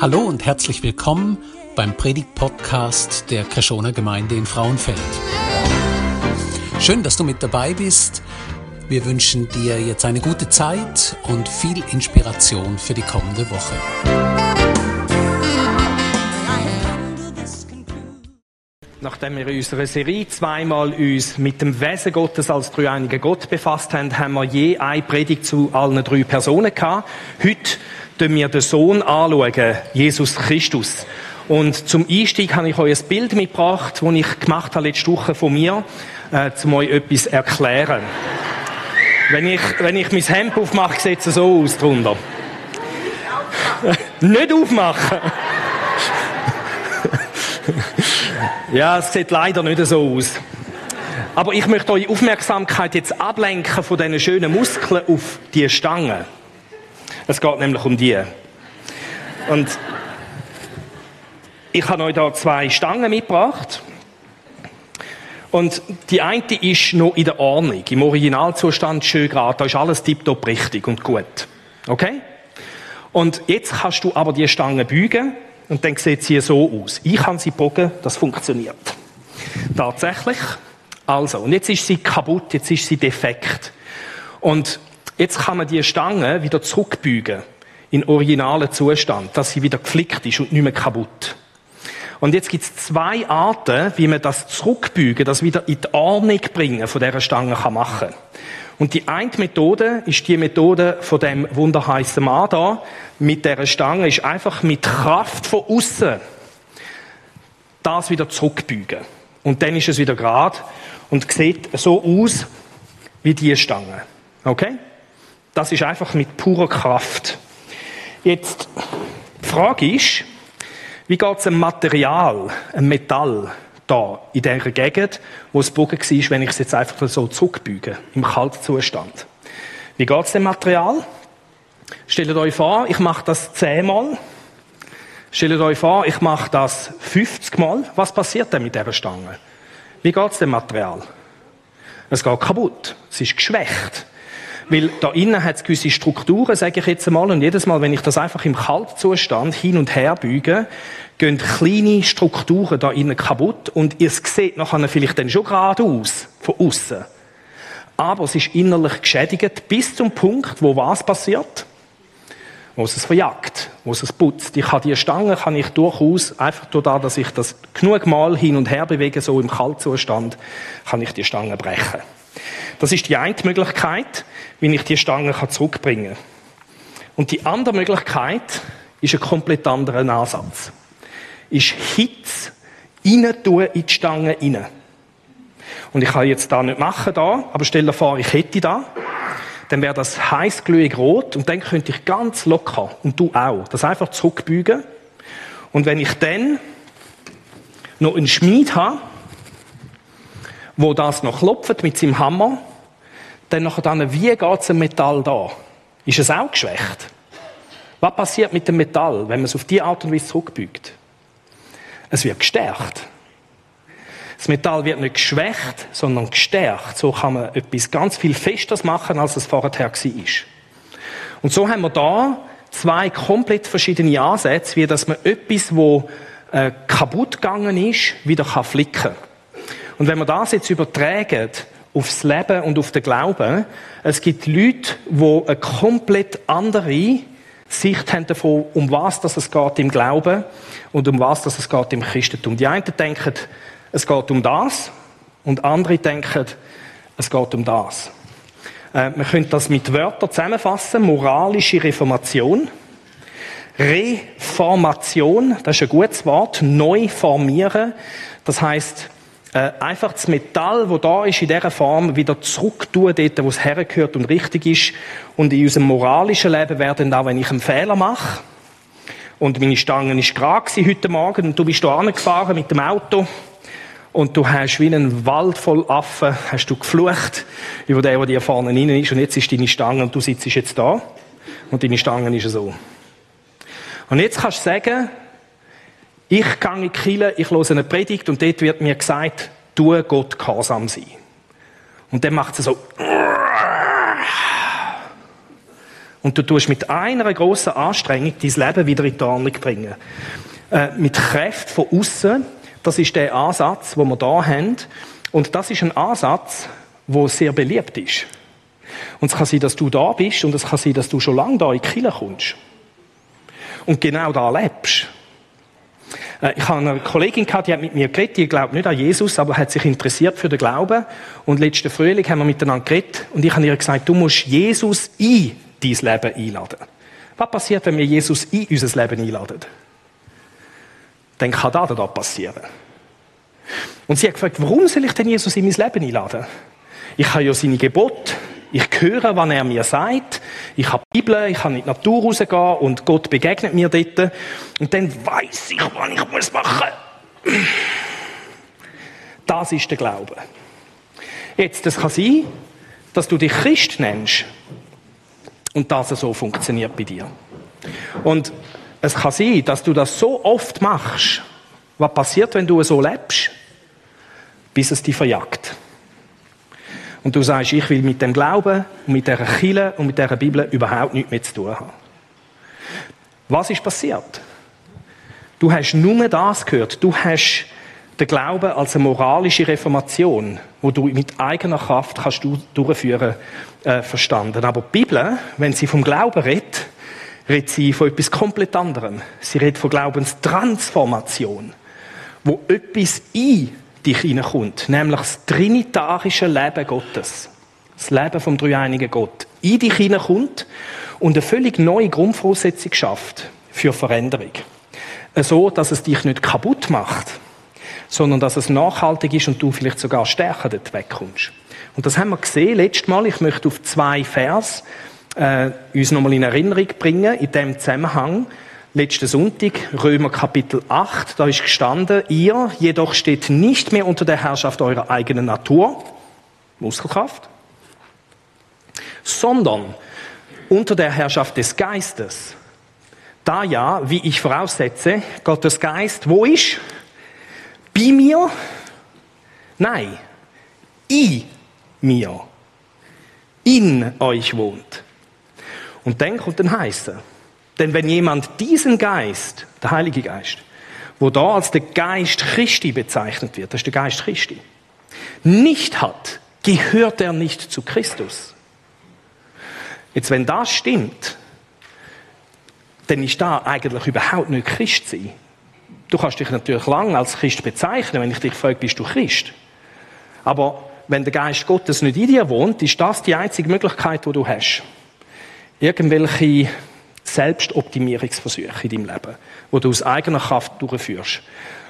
Hallo und herzlich willkommen beim Predigt-Podcast der Kreschoner Gemeinde in Frauenfeld. Schön, dass du mit dabei bist. Wir wünschen dir jetzt eine gute Zeit und viel Inspiration für die kommende Woche. Nachdem wir in unserer Serie zweimal uns mit dem Wesen Gottes als dreieiniger Gott befasst haben, haben wir je eine Predigt zu allen drei Personen gehabt. Heute schauen wir den Sohn anschauen, Jesus Christus. Und zum Einstieg habe ich euch ein Bild mitgebracht, das ich gemacht habe letzte Woche von mir, äh, um euch etwas erklären. Wenn ich, wenn ich mein Hemd aufmache, sieht es so aus drunter. Nicht aufmachen! ja, es sieht leider nicht so aus. Aber ich möchte eure Aufmerksamkeit jetzt ablenken von diesen schönen Muskeln auf die Stange. Es geht nämlich um die. Und ich habe euch da zwei Stangen mitgebracht. Und die eine ist noch in der Ordnung, im Originalzustand schön gerade. Da ist alles tiptop richtig und gut. Okay? Und jetzt kannst du aber die Stange bügen und dann sieht sie so aus. Ich kann sie bogen, das funktioniert. Tatsächlich. Also, und jetzt ist sie kaputt, jetzt ist sie defekt. Und Jetzt kann man die Stange wieder zurückbügen in originalen Zustand, dass sie wieder geflickt ist und nicht mehr kaputt. Und jetzt gibt es zwei Arten, wie man das Zurückbügen, das wieder in die Ordnung bringen von dieser Stange kann machen. Und die eine Methode ist die Methode von dem wunderheißen Mann da, mit dieser Stange, ist einfach mit Kraft von außen das wieder zurückbügen. Und dann ist es wieder gerade und sieht so aus wie die Stange. Okay? Das ist einfach mit purer Kraft. Jetzt, die Frage ist, wie geht es einem Material, einem Metall, da in dieser Gegend, wo es Bogen war, wenn ich es jetzt einfach so zurückbüge, im Kaltzustand? Wie geht es dem Material? Stellt euch vor, ich mache das zehnmal. Stellt euch vor, ich mache das 50 Mal. Was passiert denn mit dieser Stange? Wie geht es dem Material? Es geht kaputt. Es ist geschwächt. Weil da innen hat es gewisse Strukturen, sage ich jetzt einmal, und jedes Mal, wenn ich das einfach im Kaltzustand hin und her büge, gehen kleine Strukturen da innen kaputt und ihr seht nachher vielleicht dann schon gerade aus, von außen. Aber es ist innerlich geschädigt bis zum Punkt, wo was passiert? Wo es es verjagt, wo es es putzt. Ich kann die Stange kann ich durchaus, einfach durch das, dass ich das genug Mal hin und her bewege, so im Kaltzustand, kann ich die Stange brechen. Das ist die eine Möglichkeit, wie ich die Stange zurückbringen kann. Und die andere Möglichkeit ist ein komplett anderer Ansatz. Ist Hitze rein tun in die Stange rein. Und ich kann jetzt da nicht machen da, aber stell dir vor, ich hätte da. Dann wäre das heiß glühig rot und dann könnte ich ganz locker, und du auch, das einfach zurückbügen. Und wenn ich dann noch einen Schmied habe, wo das noch klopft mit seinem Hammer, dann nachher dann, wie geht es Metall da? Ist es auch geschwächt? Was passiert mit dem Metall, wenn man es auf die Art und Weise zurückbügt? Es wird gestärkt. Das Metall wird nicht geschwächt, sondern gestärkt. So kann man etwas ganz viel fester machen, als es vorher war. Und so haben wir da zwei komplett verschiedene Ansätze, wie dass man etwas, wo äh, kaputt gegangen ist, wieder flicken kann. Und wenn wir das jetzt übertragen aufs Leben und auf den Glauben, es gibt Leute, die eine komplett andere Sicht haben davon, um was das es geht im Glauben und um was das es geht im Christentum. Die einen denken, es geht um das und andere denken, es geht um das. Äh, man könnte das mit Wörtern zusammenfassen. Moralische Reformation. Reformation, das ist ein gutes Wort. Neu formieren. Das heißt, äh, einfach das Metall, wo da ist, in dieser Form wieder zurück tun, dort, wo es hergehört und richtig ist. Und in unserem moralischen Leben werden auch, wenn ich einen Fehler mache, und meine Stange ist gerade heute Morgen, und du bist da angefahren mit dem Auto, und du hast wie einen Wald voll Affen, hast du geflucht über den, der dir vorne rein ist, und jetzt ist deine Stange, und du sitzt jetzt da, und deine Stange ist so. Und jetzt kannst du sagen, ich gehe in die Kirche, ich höre eine Predigt und dort wird mir gesagt, tu Gott gehorsam sein. Und dann macht sie so. und du tust mit einer großen Anstrengung dein Leben wieder in die Ordnung bringen. Äh, mit Kraft von außen, das ist der Ansatz, wo wir da haben. Und das ist ein Ansatz, wo sehr beliebt ist. Und es kann sein, dass du da bist und es kann sein, dass du schon lange da in die Kirche kommst. Und genau da lebst. Äh, ich habe eine Kollegin gehabt, die hat mit mir geredet, die glaubt nicht an Jesus, aber hat sich interessiert für den Glauben. Und letzten Frühling haben wir miteinander geredet und ich habe ihr gesagt, du musst Jesus in dein Leben einladen. Was passiert, wenn wir Jesus in unser Leben einladen? Dann kann das da passieren. Und sie hat gefragt, warum soll ich denn Jesus in mein Leben einladen? Ich habe ja seine Gebote, ich höre, was er mir sagt. Ich habe die Bibel, ich kann in die Natur rausgehen und Gott begegnet mir dort. Und dann weiß ich, was ich muss machen muss. Das ist der Glaube. Jetzt, das kann sein, dass du dich Christ nennst und das so funktioniert bei dir. Und es kann sein, dass du das so oft machst. Was passiert, wenn du so lebst? Bis es dich verjagt und du sagst, ich will mit dem Glauben mit dieser Kille und mit dieser Bibel überhaupt nichts mehr zu tun haben. Was ist passiert? Du hast nur das gehört. Du hast den Glauben als eine moralische Reformation, wo du mit eigener Kraft kannst du durchführen, äh, verstanden. Aber die Bibel, wenn sie vom Glauben redet, redet sie von etwas komplett anderem. Sie redet von Glaubenstransformation, wo etwas in dich hineinkommt, nämlich das trinitarische Leben Gottes. Das Leben vom dreieinigen Gott in dich hineinkommt und eine völlig neue Grundvoraussetzung schafft für Veränderung. So, dass es dich nicht kaputt macht, sondern dass es nachhaltig ist und du vielleicht sogar stärker dort wegkommst. Und das haben wir gesehen letztes Mal. Ich möchte auf zwei Vers äh, uns nochmal in Erinnerung bringen, in dem Zusammenhang letzten Sonntag, Römer Kapitel 8, da ist gestanden, ihr jedoch steht nicht mehr unter der Herrschaft eurer eigenen Natur, Muskelkraft, sondern unter der Herrschaft des Geistes. Da ja, wie ich voraussetze, Gottes Geist, wo ist? Bei mir? Nein, in mir. In euch wohnt. Und dann kommt ein Heißer. Denn wenn jemand diesen Geist, der Heilige Geist, wo da als der Geist Christi bezeichnet wird, das ist der Geist Christi, nicht hat, gehört er nicht zu Christus. Jetzt, wenn das stimmt, dann ist da eigentlich überhaupt nicht Christ sein. Du kannst dich natürlich lang als Christ bezeichnen, wenn ich dich frage, bist du Christ? Aber wenn der Geist Gottes nicht in dir wohnt, ist das die einzige Möglichkeit, die du hast. Irgendwelche Selbstoptimierungsversuche in deinem Leben, wo du aus eigener Kraft durchführst.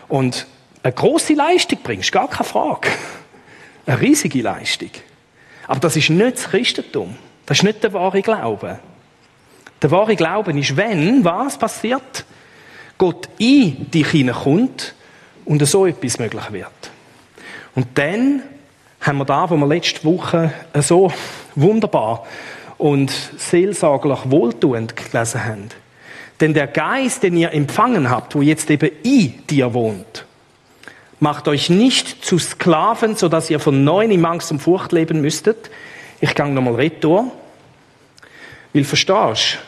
Und eine große Leistung bringst, gar keine Frage. Eine riesige Leistung. Aber das ist nicht das Christentum. Das ist nicht der wahre Glaube. Der wahre Glaube ist, wenn was passiert, Gott in dich hineinkommt und so etwas möglich wird. Und dann haben wir da, wo wir letzte Woche so wunderbar und seelsorglich wohltuend gelesen haben. Denn der Geist, den ihr empfangen habt, wo jetzt eben in dir wohnt, macht euch nicht zu Sklaven, sodass ihr von neuem im Angst und Furcht leben müsstet. Ich gehe nochmal retour. Weil verstehst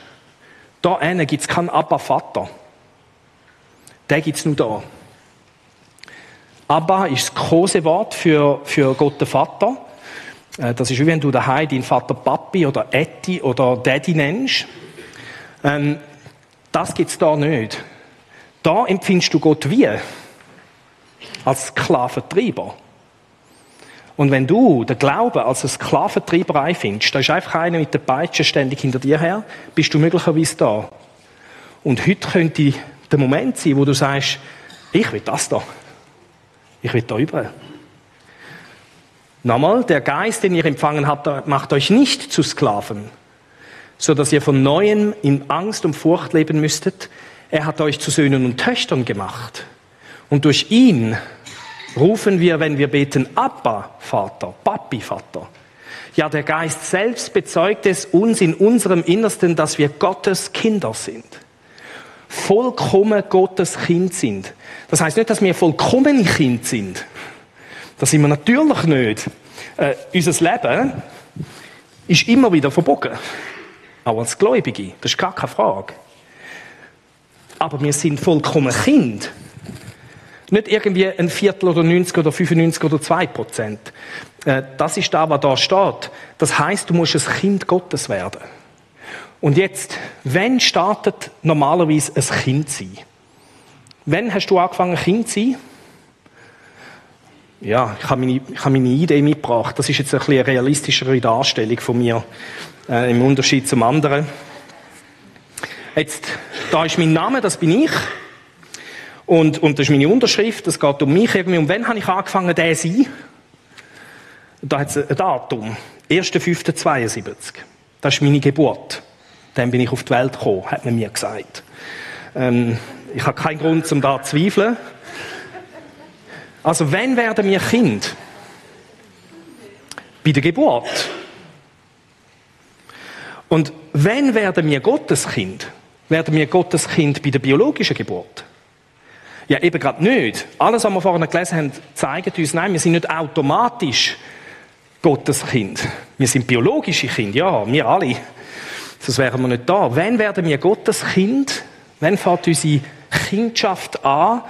da gibt es keinen Abba Vater. Den gibt es nur da. Abba ist das große Wort für, für Gott den Vater. Äh, das ist wie wenn du daheim deinen Vater Papi oder Etti oder Daddy nennst. Ähm, das gibt's da nicht. Da empfindest du Gott wie? Als Sklaventreiber. Und wenn du den Glauben als Sklaventreiberei findest, da ist einfach einer mit der Peitsche ständig hinter dir her, bist du möglicherweise da. Und heute könnte der Moment sein, wo du sagst, ich will das da. Ich will da über. Nochmal, der Geist, den ihr empfangen habt, macht euch nicht zu Sklaven, so dass ihr von neuem in Angst und Furcht leben müsstet. Er hat euch zu Söhnen und Töchtern gemacht. Und durch ihn rufen wir, wenn wir beten, Abba, Vater, Papi, Vater. Ja, der Geist selbst bezeugt es uns in unserem Innersten, dass wir Gottes Kinder sind. Vollkommen Gottes Kind sind. Das heißt nicht, dass wir vollkommene Kind sind. Das sind wir natürlich nicht. Äh, unser Leben ist immer wieder verbogen. auch als Gläubige, das ist gar keine Frage. Aber wir sind vollkommen Kind. Nicht irgendwie ein Viertel oder 90 oder 95 oder 2 Prozent. Äh, das ist da, was da steht. Das heißt, du musst ein Kind Gottes werden. Und jetzt, wenn startet normalerweise ein Kind sein? Wann hast du angefangen, Kind zu sein? Ja, ich habe meine, ich habe meine Idee mitgebracht. Das ist jetzt ein bisschen eine realistischere Darstellung von mir, äh, im Unterschied zum anderen. Jetzt, da ist mein Name, das bin ich. Und, und das ist meine Unterschrift, das geht um mich irgendwie. Und wann habe ich angefangen, der zu sein? Da hat es ein Datum. 1.5.72. Das ist meine Geburt. Dann bin ich auf die Welt gekommen, hat man mir gesagt. Ähm, ich habe keinen Grund, um da zu zweifeln. Also, wann werden wir Kind? Bei der Geburt. Und wann werden wir Gottes Kind? Werden wir Gottes Kind bei der biologischen Geburt? Ja, eben gerade nicht. Alles, was wir vorhin gelesen haben, zeigt uns, nein, wir sind nicht automatisch Gottes Kind. Wir sind biologische Kinder, ja, wir alle. Sonst wären wir nicht da. Wann werden wir Gottes Kind? Wann fängt unsere Kindschaft an?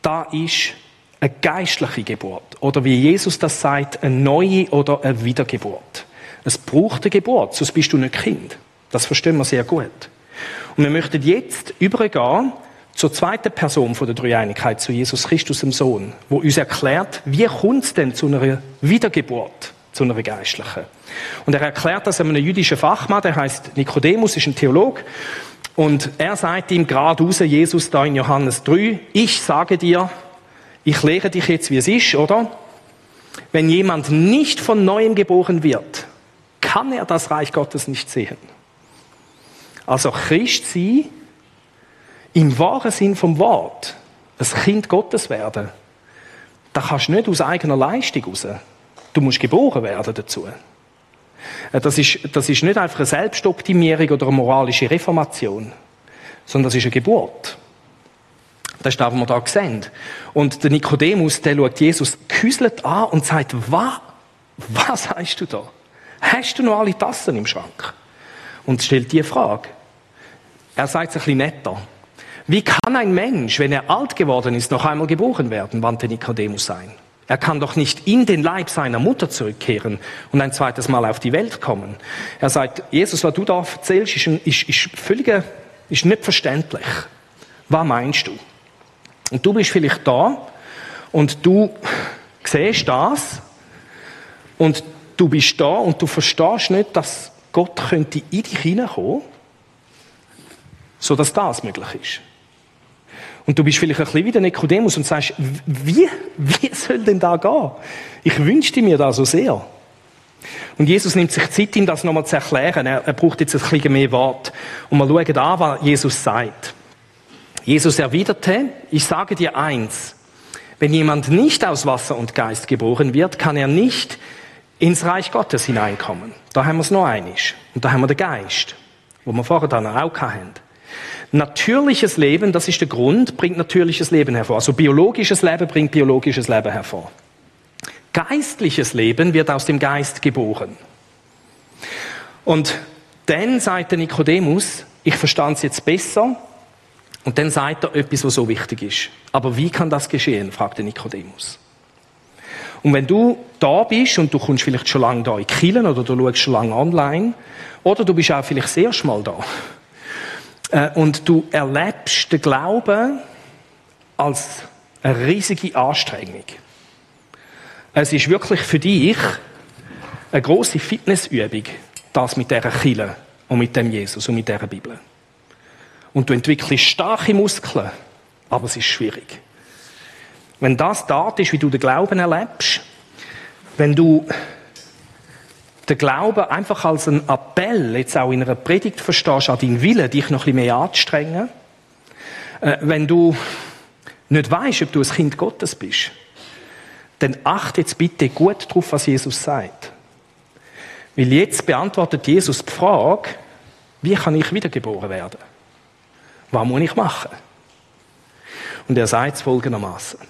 Da ist eine geistliche Geburt. Oder wie Jesus das sagt, eine neue oder eine Wiedergeburt. Es braucht eine Geburt, sonst bist du nicht Kind. Das verstehen wir sehr gut. Und wir möchten jetzt übergehen zur zweiten Person von der Dreieinigkeit, zu Jesus Christus, dem Sohn, wo uns erklärt, wie kommt es denn zu einer Wiedergeburt, zu einer geistlichen. Und er erklärt das einem jüdischen Fachmann, der heißt Nikodemus, ist ein Theolog, und er sagt ihm gerade raus, Jesus da in Johannes 3, ich sage dir, ich lehre dich jetzt, wie es ist, oder? Wenn jemand nicht von neuem geboren wird, kann er das Reich Gottes nicht sehen. Also Christ sein im wahren Sinn vom Wort ein Kind Gottes werden, da kannst du nicht aus eigener Leistung raus. Du musst geboren werden dazu. Äh, das ist, das ist nicht einfach eine Selbstoptimierung oder eine moralische Reformation, sondern das ist eine Geburt. Das ist das, was wir da sehen. Und der Nikodemus, der schaut Jesus küsselt an und sagt, was, was hast du da? Hast du noch alle Tassen im Schrank? Und stellt die Frage. Er sagt es ein bisschen netter. Wie kann ein Mensch, wenn er alt geworden ist, noch einmal geboren werden, wandte Nikodemus ein? Er kann doch nicht in den Leib seiner Mutter zurückkehren und ein zweites Mal auf die Welt kommen. Er sagt, Jesus, was du da erzählst, ist, ist, ist völlig, ist nicht verständlich. Was meinst du? Und du bist vielleicht da und du siehst das und du bist da und du verstehst nicht, dass Gott könnte in dich hineinkommen, so dass das möglich ist. Und du bist vielleicht ein bisschen wie der Nikodemus und sagst, wie, wie soll denn da gehen? Ich wünschte mir da so sehr. Und Jesus nimmt sich Zeit, ihm das nochmal zu erklären. Er, er braucht jetzt ein bisschen mehr Wort. Und wir schauen an, was Jesus sagt. Jesus erwiderte, ich sage dir eins, wenn jemand nicht aus Wasser und Geist geboren wird, kann er nicht ins Reich Gottes hineinkommen. Da haben wir es noch einig. Und da haben wir den Geist, wo wir vorher dann auch hatten. Natürliches Leben, das ist der Grund, bringt natürliches Leben hervor. Also biologisches Leben bringt biologisches Leben hervor. Geistliches Leben wird aus dem Geist geboren. Und dann sagt der Nikodemus, ich verstand es jetzt besser, und dann sagt er etwas, was so wichtig ist. Aber wie kann das geschehen? fragt der Nikodemus. Und wenn du da bist und du kommst vielleicht schon lange da in Kielen oder du schaust schon lange online oder du bist auch vielleicht sehr schmal da äh, und du erlebst den Glauben als eine riesige Anstrengung. Es ist wirklich für dich eine große Fitnessübung, das mit dieser Kille und mit dem Jesus und mit dieser Bibel. Und du entwickelst starke Muskeln, aber es ist schwierig. Wenn das da ist, wie du den Glauben erlebst, wenn du den Glauben einfach als einen Appell, jetzt auch in einer Predigt verstehst, an deinen Willen, dich noch ein bisschen mehr anzustrengen. Äh, wenn du nicht weißt, ob du ein Kind Gottes bist, dann achte jetzt bitte gut darauf, was Jesus sagt. Weil jetzt beantwortet Jesus die Frage, wie kann ich wiedergeboren werden? Was muss ich machen? Und er sagt es folgendermaßen.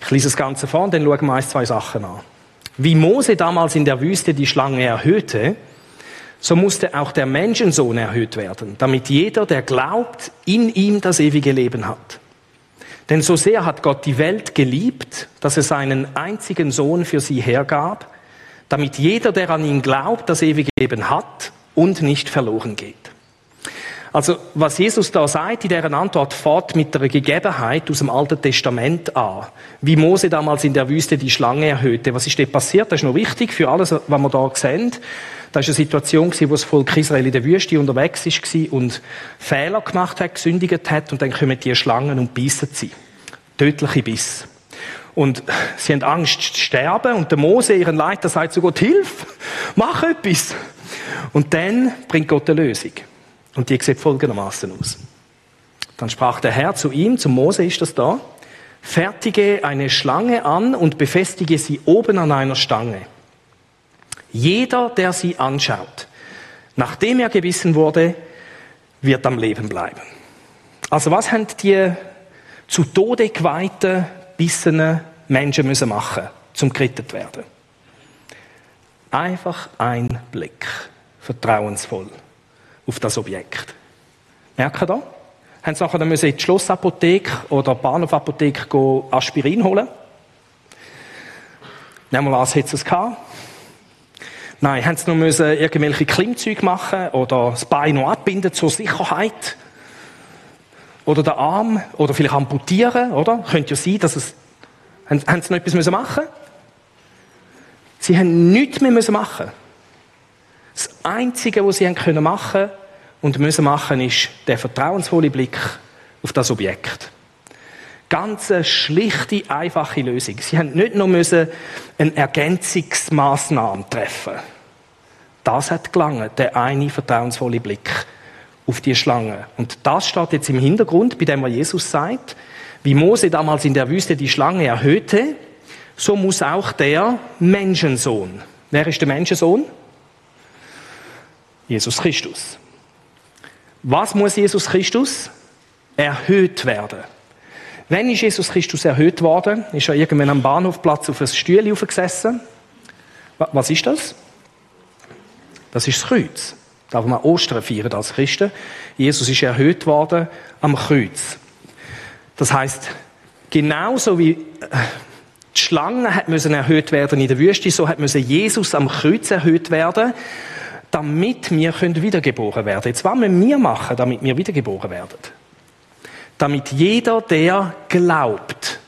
Ich lese das Ganze vor und dann schauen wir eins, zwei Sachen an. Wie Mose damals in der Wüste die Schlange erhöhte, so musste auch der Menschensohn erhöht werden, damit jeder, der glaubt, in ihm das ewige Leben hat. Denn so sehr hat Gott die Welt geliebt, dass er seinen einzigen Sohn für sie hergab, damit jeder, der an ihn glaubt, das ewige Leben hat und nicht verloren geht. Also, was Jesus da sagt, in deren Antwort fährt mit der Gegebenheit aus dem Alten Testament an. Wie Mose damals in der Wüste die Schlange erhöhte. Was ist dort passiert? Das ist noch wichtig für alles, was wir da sehen. Da war eine Situation, wo das Volk Israel in der Wüste unterwegs war und Fehler gemacht hat, gesündigt hat und dann kommen die Schlangen und beißen sie. Tödliche Biss. Und sie haben Angst zu sterben und der Mose, ihren Leiter, sagt zu Gott, hilf, mach etwas. Und dann bringt Gott eine Lösung. Und die sieht folgendermaßen aus. Dann sprach der Herr zu ihm, zum Mose ist das da, fertige eine Schlange an und befestige sie oben an einer Stange. Jeder, der sie anschaut, nachdem er gebissen wurde, wird am Leben bleiben. Also was haben die zu Tode geweihten, bissenen Menschen müssen machen, zum gerettet werden? Einfach ein Blick, vertrauensvoll auf das Objekt. Merken da? Haben sie nachher müssen in die Schlossapotheke oder Bahnhofapotheke Aspirin holen? Nehmen wir an, hätte es gehabt. Nein, haben sie noch müssen irgendwelche Klimmzüge machen oder das Bein noch abbinden zur Sicherheit? Oder den Arm? Oder vielleicht amputieren, oder? Könnte ja sein, dass es... Haben, haben sie noch etwas müssen machen Sie haben nichts mehr müssen machen Das Einzige, was sie haben können machen und müssen machen, ist der vertrauensvolle Blick auf das Objekt. Ganz eine schlichte, einfache Lösung. Sie haben nicht nur müssen eine Ergänzungsmaßnahme treffen. Das hat gelangen, der eine vertrauensvolle Blick auf die Schlange. Und das steht jetzt im Hintergrund, bei dem was Jesus sagt, wie Mose damals in der Wüste die Schlange erhöhte, so muss auch der Menschensohn. Wer ist der Menschensohn? Jesus Christus. Was muss Jesus Christus? Erhöht werden. Wenn ist Jesus Christus erhöht worden? Ist er irgendwann am Bahnhofplatz auf ein Stühle aufgesessen? Was ist das? Das ist das Kreuz. Darf man Ostern feiern als Christen. Jesus ist erhöht worden am Kreuz. Das heißt, genauso wie äh, die Schlange hat müssen erhöht werden in der Wüste, so hat müssen Jesus am Kreuz erhöht werden, damit wir wiedergeboren werden. Jetzt was müssen wir machen, damit wir wiedergeboren werden? damit jeder, der glaubt,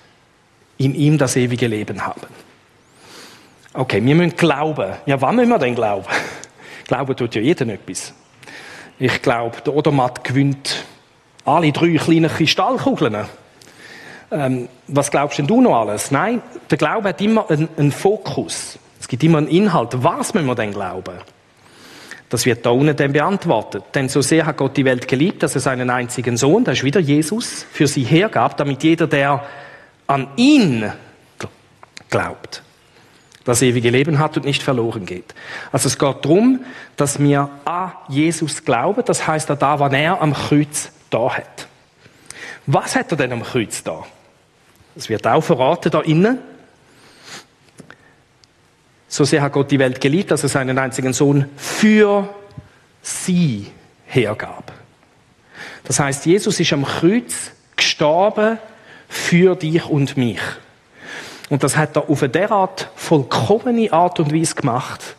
in ihm das ewige Leben haben. Okay, wir müssen glauben. Ja, wann müssen wir denn glauben? Glauben tut ja jeder etwas. Ich glaube, der Odermatt gewinnt alle drei kleinen Kristallkugeln. Ähm, was glaubst denn du noch alles? Nein, der Glaube hat immer einen, einen Fokus. Es gibt immer einen Inhalt. Was müssen wir denn glauben? Das wird da unten dann beantwortet. Denn so sehr hat Gott die Welt geliebt, dass er seinen einzigen Sohn, das ist wieder Jesus, für sie hergab, damit jeder, der an ihn glaubt, das ewige Leben hat und nicht verloren geht. Also es geht darum, dass wir an Jesus glauben, das heißt an da, was er am Kreuz da hat. Was hat er denn am Kreuz da? Das wird auch verraten da innen. So sehr hat Gott die Welt geliebt, dass er seinen einzigen Sohn für sie hergab. Das heißt, Jesus ist am Kreuz gestorben für dich und mich. Und das hat er auf eine derart vollkommene Art und Weise gemacht,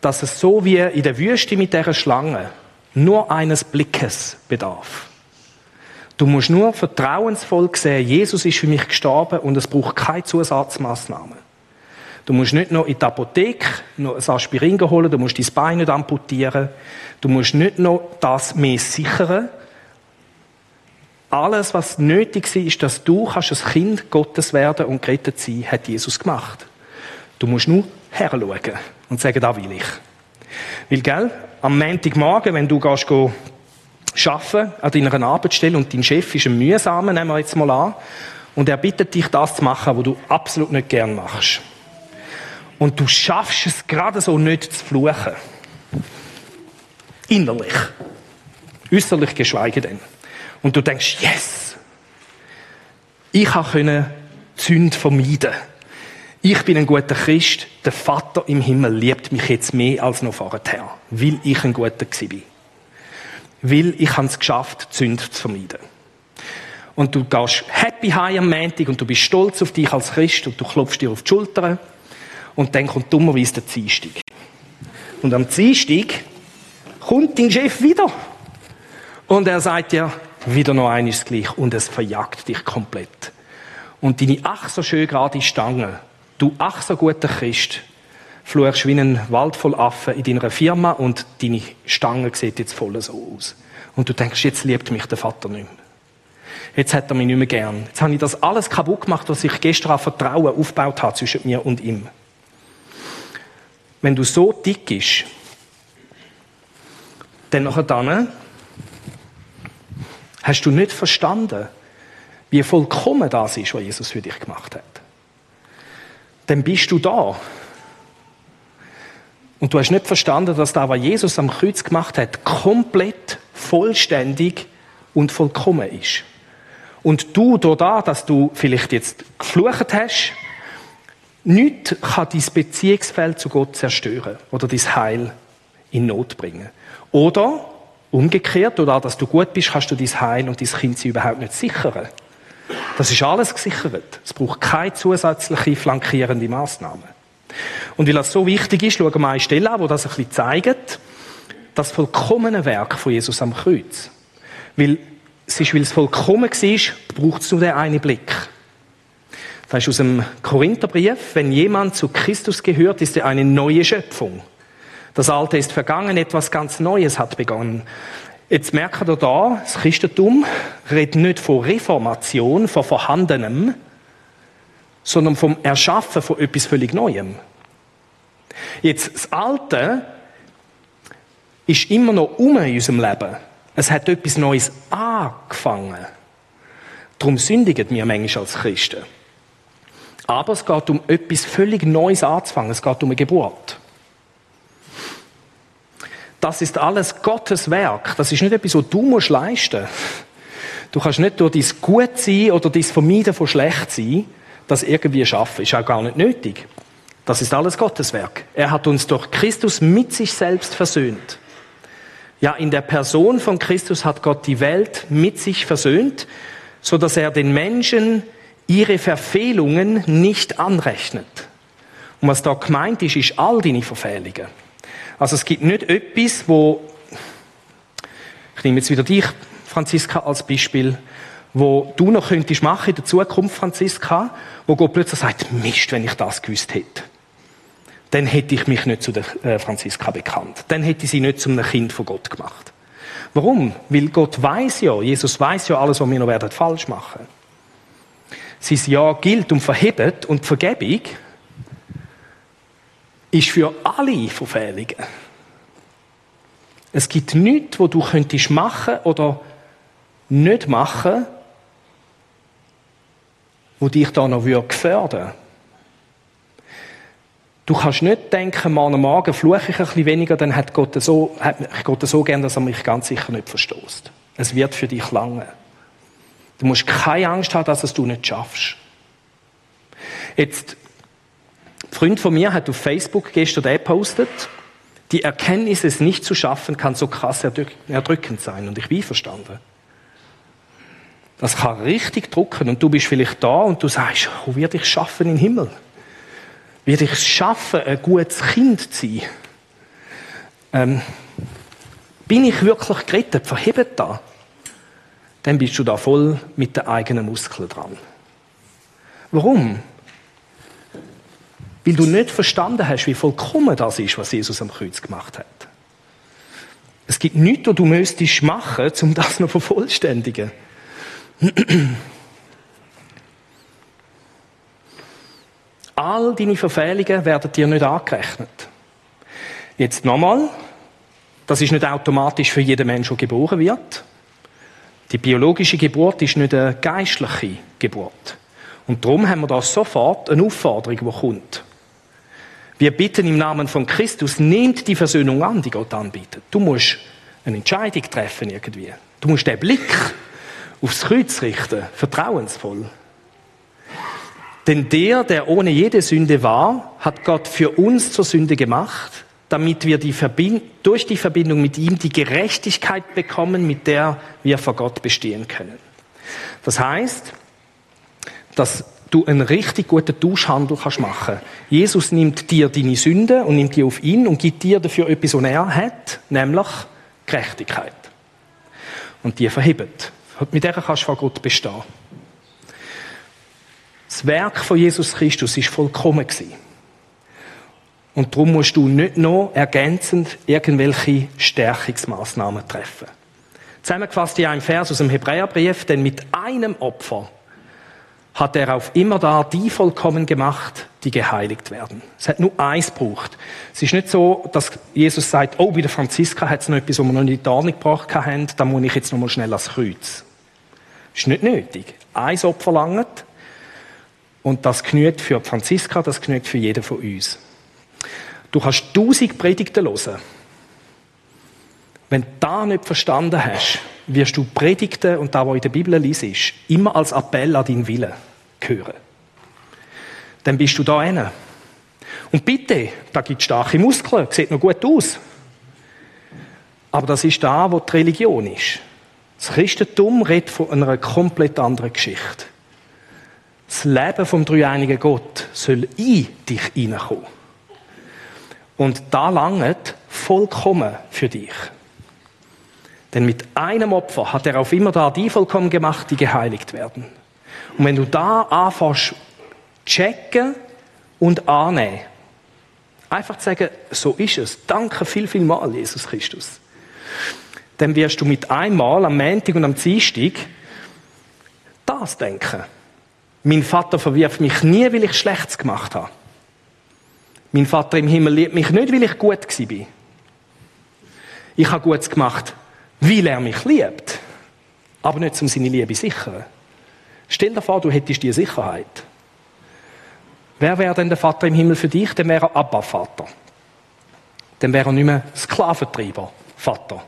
dass es so wie in der Wüste mit der Schlange nur eines Blickes bedarf. Du musst nur vertrauensvoll sehen, Jesus ist für mich gestorben und es braucht keine Zusatzmaßnahmen. Du musst nicht noch in die Apotheke noch ein Aspirin holen, du musst dein Bein nicht amputieren, du musst nicht noch das mehr sichern. Alles, was nötig ist, ist, dass du kannst ein Kind Gottes werden und gerettet sein, hat Jesus gemacht. Du musst nur herschauen und sagen, da will ich. Weil, gell, am Montagmorgen, wenn du gehst, arbeiten an deiner Arbeitsstelle und dein Chef ist ein mühsamer, nehmen wir jetzt mal an, und er bittet dich, das zu machen, was du absolut nicht gern machst und du schaffst es gerade so nicht zu fluchen. Innerlich. Äußerlich geschweige denn. Und du denkst, yes, ich konnte Zünd vermeiden. ich bin ein guter Christ, der Vater im Himmel liebt mich jetzt mehr als noch vorher, weil ich ein guter bin. Weil ich es geschafft, Sünde zu vermeiden. Und du gehst happy heim am Montag und du bist stolz auf dich als Christ und du klopfst dir auf die Schulter und dann kommt dummerweise der Dienstag. Und am Dienstag kommt dein Chef wieder und er sagt dir wieder noch eines gleich und es verjagt dich komplett. Und deine ach so schön gerade Stange du ach so guter Christ, fluchst wie ein Wald voll Affen in deiner Firma und deine Stange sieht jetzt voll so aus. Und du denkst, jetzt liebt mich der Vater nicht mehr. Jetzt hat er mich nicht mehr gern. Jetzt habe ich das alles kaputt gemacht, was ich gestern an Vertrauen aufgebaut habe zwischen mir und ihm. Wenn du so dick bist, dann nachher dann hast du nicht verstanden, wie vollkommen das ist, was Jesus für dich gemacht hat dann bist du da. Und du hast nicht verstanden, dass da, was Jesus am Kreuz gemacht hat, komplett, vollständig und vollkommen ist. Und du, da, dass du vielleicht jetzt geflucht hast, nichts kann dein Beziehungsfeld zu Gott zerstören oder dein Heil in Not bringen. Oder umgekehrt, oder dass du gut bist, kannst du dein Heil und dein Kind überhaupt nicht sichern. Das ist alles gesichert. Es braucht keine zusätzliche flankierende Maßnahmen. Und weil das so wichtig ist, schauen wir eine Stelle an, wo das ein bisschen zeigt, das vollkommene Werk von Jesus am Kreuz. Weil es ist, weil es vollkommen war, braucht es nur den einen Blick. Das ist aus dem Korintherbrief, wenn jemand zu Christus gehört, ist er eine neue Schöpfung. Das Alte ist vergangen, etwas ganz Neues hat begonnen. Jetzt merkt ihr da, das Christentum redet nicht von Reformation, von Vorhandenem, sondern vom Erschaffen von etwas völlig Neuem. Jetzt, das Alte ist immer noch um in unserem Leben. Es hat etwas Neues angefangen. Darum sündigen wir manchmal als Christen. Aber es geht um etwas völlig Neues anzufangen. Es geht um eine Geburt. Das ist alles Gottes Werk. Das ist nicht etwas, was du musst leisten Du kannst nicht durch dein Gutsein oder dein Vermeiden von Schlechtsein das irgendwie schaffen. Ist auch gar nicht nötig. Das ist alles Gottes Werk. Er hat uns durch Christus mit sich selbst versöhnt. Ja, in der Person von Christus hat Gott die Welt mit sich versöhnt, so dass er den Menschen ihre Verfehlungen nicht anrechnet. Und was da gemeint ist, ist all deine Verfehlungen. Also es gibt nicht etwas, wo, ich nehme jetzt wieder dich, Franziska, als Beispiel, wo du noch könntest machen in der Zukunft, Franziska, wo Gott plötzlich sagt, Mist, wenn ich das gewusst hätte. Dann hätte ich mich nicht zu der äh, Franziska bekannt. Dann hätte sie nicht zum Kind von Gott gemacht. Warum? Weil Gott weiß ja, Jesus weiß ja alles, was wir noch werden falsch machen. Sein Ja gilt und verhebt und die Vergebung ist für alle Verfehlungen. Es gibt nichts, wo du könntest machen oder nicht machen, wo dich da noch gefährden würde. Du kannst nicht denken, morgen Morgen fluche ich ein bisschen weniger, dann hat Gott so, hat Gott so gern, dass er mich ganz sicher nicht verstoßt. Es wird für dich lange. Du musst keine Angst haben, dass es du nicht schaffst. Jetzt ein Freund von mir hat auf Facebook gestern gepostet, die Erkenntnis, es nicht zu schaffen, kann so krass erdrückend sein. Und ich bin verstanden. Das kann richtig drucken. Und du bist vielleicht da und du sagst, wo werde ich schaffen im Himmel? Werde ich es schaffen, ein gutes Kind zu sein? Ähm, bin ich wirklich gerettet? Verhebt da? Dann bist du da voll mit den eigenen Muskeln dran. Warum? Weil du nicht verstanden hast, wie vollkommen das ist, was Jesus am Kreuz gemacht hat. Es gibt nichts, was du müsstest machen, um das noch zu vervollständigen. All deine Verfehlungen werden dir nicht angerechnet. Jetzt nochmal, das ist nicht automatisch für jeden Menschen, der geboren wird. Die biologische Geburt ist nicht eine geistliche Geburt. Und darum haben wir da sofort eine Aufforderung, die kommt. Wir bitten im Namen von Christus, nehmt die Versöhnung an, die Gott anbietet. Du musst eine Entscheidung treffen irgendwie. Du musst den Blick aufs Kreuz richten, vertrauensvoll. Denn der, der ohne jede Sünde war, hat Gott für uns zur Sünde gemacht, damit wir die durch die Verbindung mit ihm die Gerechtigkeit bekommen, mit der wir vor Gott bestehen können. Das heißt, dass du einen richtig guten Tauschhandel kannst machen. Jesus nimmt dir deine Sünde und nimmt die auf ihn und gibt dir dafür etwas, was er hat, nämlich Gerechtigkeit. Und die verhebt. Mit der kannst du vor Gott bestehen. Das Werk von Jesus Christus ist vollkommen gewesen. Und darum musst du nicht noch ergänzend irgendwelche Stärkungsmaßnahmen treffen. Zusammengefasst in einem Vers aus dem Hebräerbrief, denn mit einem Opfer hat er auf immer da die vollkommen gemacht, die geheiligt werden. Es hat nur eins gebraucht. Es ist nicht so, dass Jesus sagt, oh, bei der Franziska hat es noch etwas, was wir noch nicht da nicht gebracht haben, da muss ich jetzt noch mal schnell ans Kreuz. Das ist nicht nötig. Eins Opfer langt, und das genügt für Franziska, das genügt für jeden von uns. Du kannst tausend Predigten hören. Wenn du das nicht verstanden hast, wirst du Predigten und da, was in der Bibel liest, immer als Appell an deinen Willen hören. Dann bist du da hin. Und bitte, da gibt es starke Muskeln, sieht noch gut aus. Aber das ist da, wo die Religion ist. Das Christentum redet von einer komplett anderen Geschichte. Das Leben vom dreieinigen Gott soll in dich hineinkommen. Und da langt vollkommen für dich. Denn mit einem Opfer hat er auf immer da die vollkommen gemacht, die geheiligt werden. Und wenn du da anfängst, checken und annehmen, einfach zu sagen, so ist es. Danke viel, viel mal, Jesus Christus. Dann wirst du mit einmal am Montag und am Dienstag das denken. Mein Vater verwirft mich nie, weil ich Schlechtes gemacht habe. Mein Vater im Himmel liebt mich nicht, weil ich gut war. Ich habe Gutes gemacht, weil er mich liebt. Aber nicht, um seine Liebe zu sichern. Stell dir vor, du hättest die Sicherheit. Wer wäre denn der Vater im Himmel für dich? Dann wäre er Abba-Vater. Dann wäre er nicht mehr Sklaventreiber, Vater.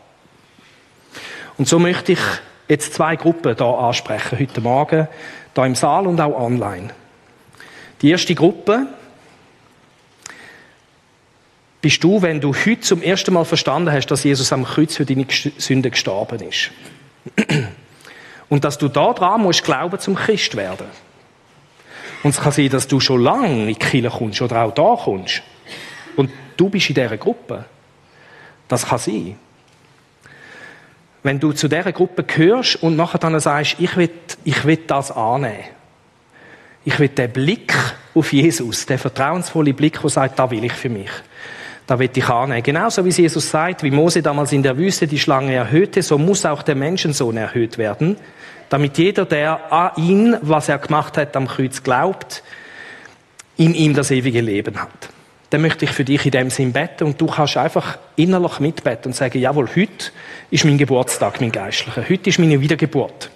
Und so möchte ich jetzt zwei Gruppen da ansprechen heute Morgen da im Saal und auch online. Die erste Gruppe bist du, wenn du heute zum ersten Mal verstanden hast, dass Jesus am Kreuz für deine Sünde gestorben ist. Und dass du da dran musst glauben, zum Christ werden. Und es kann sein, dass du schon lange in die Kirche kommst oder auch da kommst. Und du bist in dieser Gruppe. Das kann sein. Wenn du zu dieser Gruppe gehörst und nachher dann sagst, ich will, ich will das annehmen. Ich will den Blick auf Jesus, den vertrauensvollen Blick, der sagt, da will ich für mich. Da will ich annehmen. Genauso wie Jesus sagt, wie Mose damals in der Wüste die Schlange erhöhte, so muss auch der Menschensohn erhöht werden, damit jeder, der an ihn, was er gemacht hat, am Kreuz glaubt, in ihm das ewige Leben hat dann möchte ich für dich in dem Sinn beten und du kannst einfach innerlich mitbeten und sagen, jawohl, heute ist mein Geburtstag, mein Geistlicher. Heute ist meine Wiedergeburt.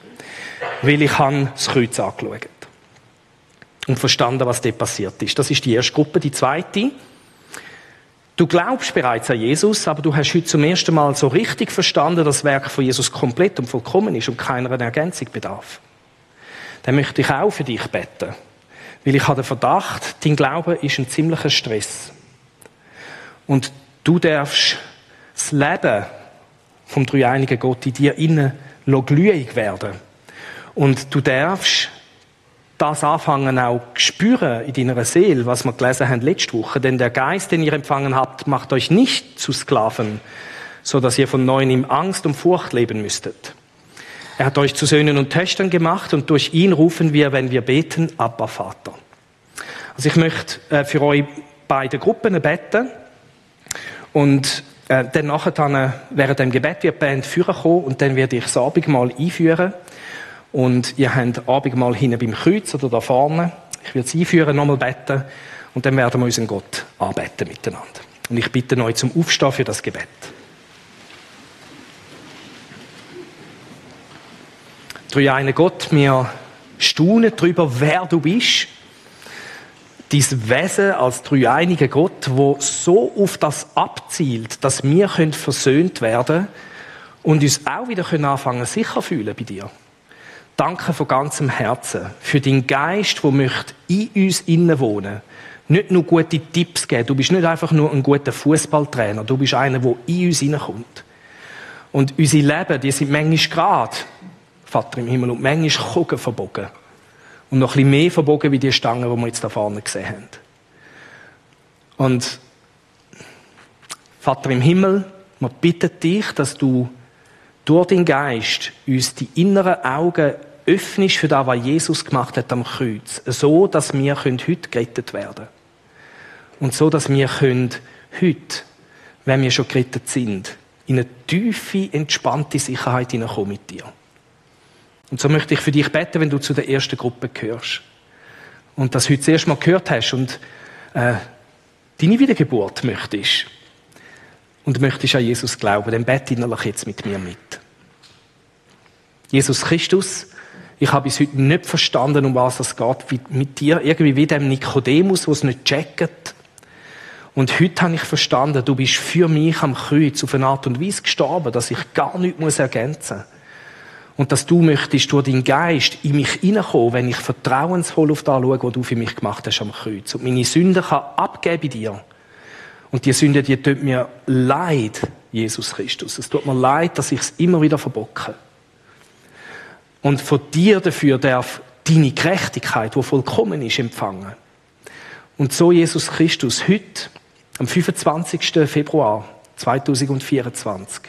Weil ich habe das Kreuz angeschaut. Und verstanden, was dort passiert ist. Das ist die erste Gruppe. Die zweite, Du glaubst bereits an Jesus, aber du hast heute zum ersten Mal so richtig verstanden, dass das Werk von Jesus komplett und vollkommen ist und keiner Ergänzung bedarf. Dann möchte ich auch für dich beten. Weil ich habe den Verdacht, dein Glaube ist ein ziemlicher Stress. Und du darfst das Leben vom dreieinigen Gott in dir innen glühig werden. Und du darfst das anfangen auch spüren in deiner Seele, was wir gelesen haben letzte Woche. Denn der Geist, den ihr empfangen habt, macht euch nicht zu Sklaven, so dass ihr von neuem in Angst und Furcht leben müsstet. Er hat euch zu Söhnen und Töchtern gemacht und durch ihn rufen wir, wenn wir beten, Abba Vater. Also ich möchte äh, für euch beide Gruppen beten und äh, dann nachher äh, während dem Gebet wird die Band führen und dann werde ich das Abendmahl einführen und ihr habt Abendmahl hinten beim Kreuz oder da vorne. Ich werde es einführen, nochmal beten und dann werden wir unseren Gott anbeten miteinander. Und ich bitte euch zum Aufstehen für das Gebet. Drei eine Gott, wir staunen darüber, wer du bist. Dein Wesen als dreieiniger Gott, wo so auf das abzielt, dass wir versöhnt werden und uns auch wieder anfangen sicher fühlen bei dir. Danke von ganzem Herzen für deinen Geist, der möchte in uns innen wohnen. Nicht nur gute Tipps geben. Du bist nicht einfach nur ein guter Fußballtrainer. Du bist einer, der in uns hineinkommt. Und unsere Leben, die sind manchmal gerade, Vater im Himmel, und manchmal Kugeln verbogen. Und noch ein bisschen mehr verbogen wie die Stangen, die wir jetzt da vorne gesehen haben. Und Vater im Himmel, wir bitten dich, dass du durch den Geist uns die inneren Augen öffnest für das, was Jesus gemacht hat am Kreuz. So, dass wir heute gerettet werden können. Und so, dass wir heute, wenn wir schon gerettet sind, in eine tiefe, entspannte Sicherheit hineinkommen mit dir. Und so möchte ich für dich beten, wenn du zu der ersten Gruppe gehörst. Und das heute zuerst mal gehört hast und äh, deine Wiedergeburt möchtest. Und möchtest an Jesus glauben, dann bete innerlich jetzt mit mir mit. Jesus Christus, ich habe bis heute nicht verstanden, um was es geht mit dir. Irgendwie wie dem Nikodemus, der es nicht checkt. Und heute habe ich verstanden, du bist für mich am Kreuz auf eine Art und Weise gestorben, dass ich gar nichts ergänzen muss. Und dass du möchtest durch deinen Geist in mich hineinkommen, wenn ich vertrauensvoll auf das schaue, was du für mich gemacht hast am Kreuz. Und meine Sünden kann abgeben bei dir. Und die Sünde, die tut mir leid, Jesus Christus. Es tut mir leid, dass ich es immer wieder verbocke. Und von dir dafür darf deine Gerechtigkeit, die vollkommen ist, empfangen. Und so, Jesus Christus, heute, am 25. Februar 2024,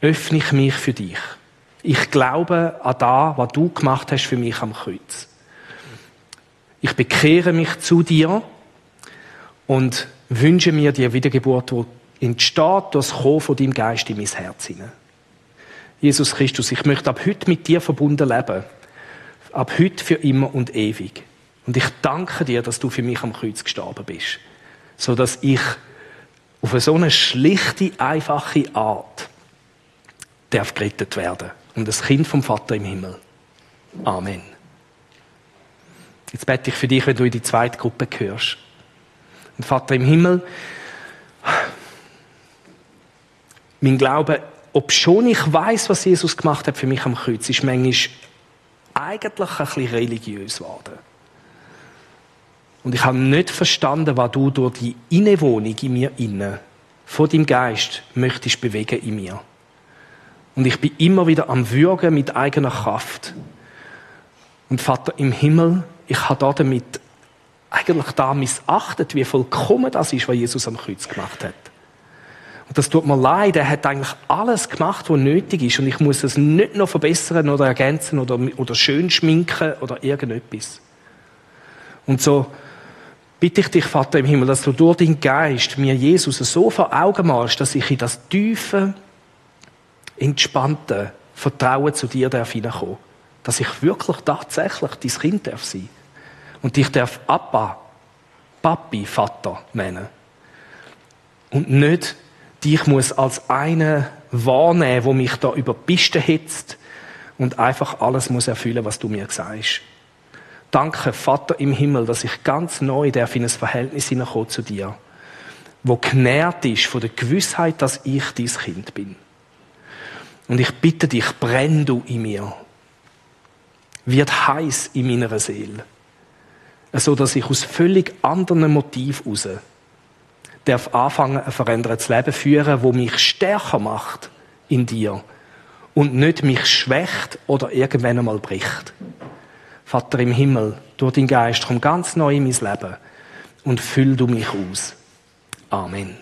öffne ich mich für dich. Ich glaube an das, was du gemacht hast für mich am Kreuz. Ich bekehre mich zu dir und wünsche mir die Wiedergeburt, die entsteht durch das Kommen von deinem Geist in mein Herz hinein. Jesus Christus, ich möchte ab heute mit dir verbunden leben. Ab heute für immer und ewig. Und ich danke dir, dass du für mich am Kreuz gestorben bist. So dass ich auf so eine schlichte, einfache Art darf gerettet werden. Und das Kind vom Vater im Himmel. Amen. Jetzt bete ich für dich, wenn du in die zweite Gruppe gehörst. Und Vater im Himmel, mein Glaube ob schon ich weiß, was Jesus gemacht hat für mich am Kreuz, ist manchmal eigentlich ein bisschen religiös geworden. Und ich habe nicht verstanden, was du durch die Innenwohnung in mir inne von deinem Geist möchtest bewegen in mir. Und ich bin immer wieder am Würgen mit eigener Kraft. Und Vater im Himmel, ich habe damit eigentlich da missachtet, wie vollkommen das ist, was Jesus am Kreuz gemacht hat. Und das tut mir leid, er hat eigentlich alles gemacht, was nötig ist. Und ich muss es nicht noch verbessern oder ergänzen oder, oder schön schminken oder irgendetwas. Und so bitte ich dich, Vater im Himmel, dass du durch deinen Geist mir Jesus so vor Augen malst, dass ich in das tiefe, entspannte Vertrauen zu dir darf hineinkommen. Dass ich wirklich tatsächlich dein Kind darf sein. Und dich darf Appa, Papi, Vater nennen. Und nicht dich muss als eine wahrnehmen, wo mich da über die Piste hitzt und einfach alles muss erfüllen, was du mir sagst. Danke, Vater im Himmel, dass ich ganz neu darf in ein Verhältnis hineinkommen zu dir, wo genährt ist von der Gewissheit, dass ich dein Kind bin. Und ich bitte dich, brenn du in mir. Wird heiß in meiner Seele. So dass ich aus völlig anderen Motiv heraus darf anfangen, ein verändertes Leben führen, wo mich stärker macht in dir und nicht mich schwächt oder irgendwann einmal bricht. Vater im Himmel, durch den Geist komm ganz neu in mein Leben und füll du mich aus. Amen.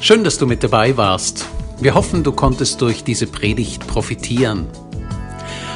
Schön, dass du mit dabei warst. Wir hoffen, du konntest durch diese Predigt profitieren.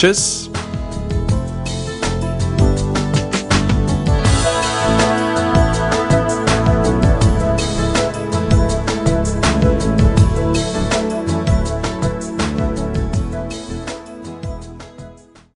Tschüss.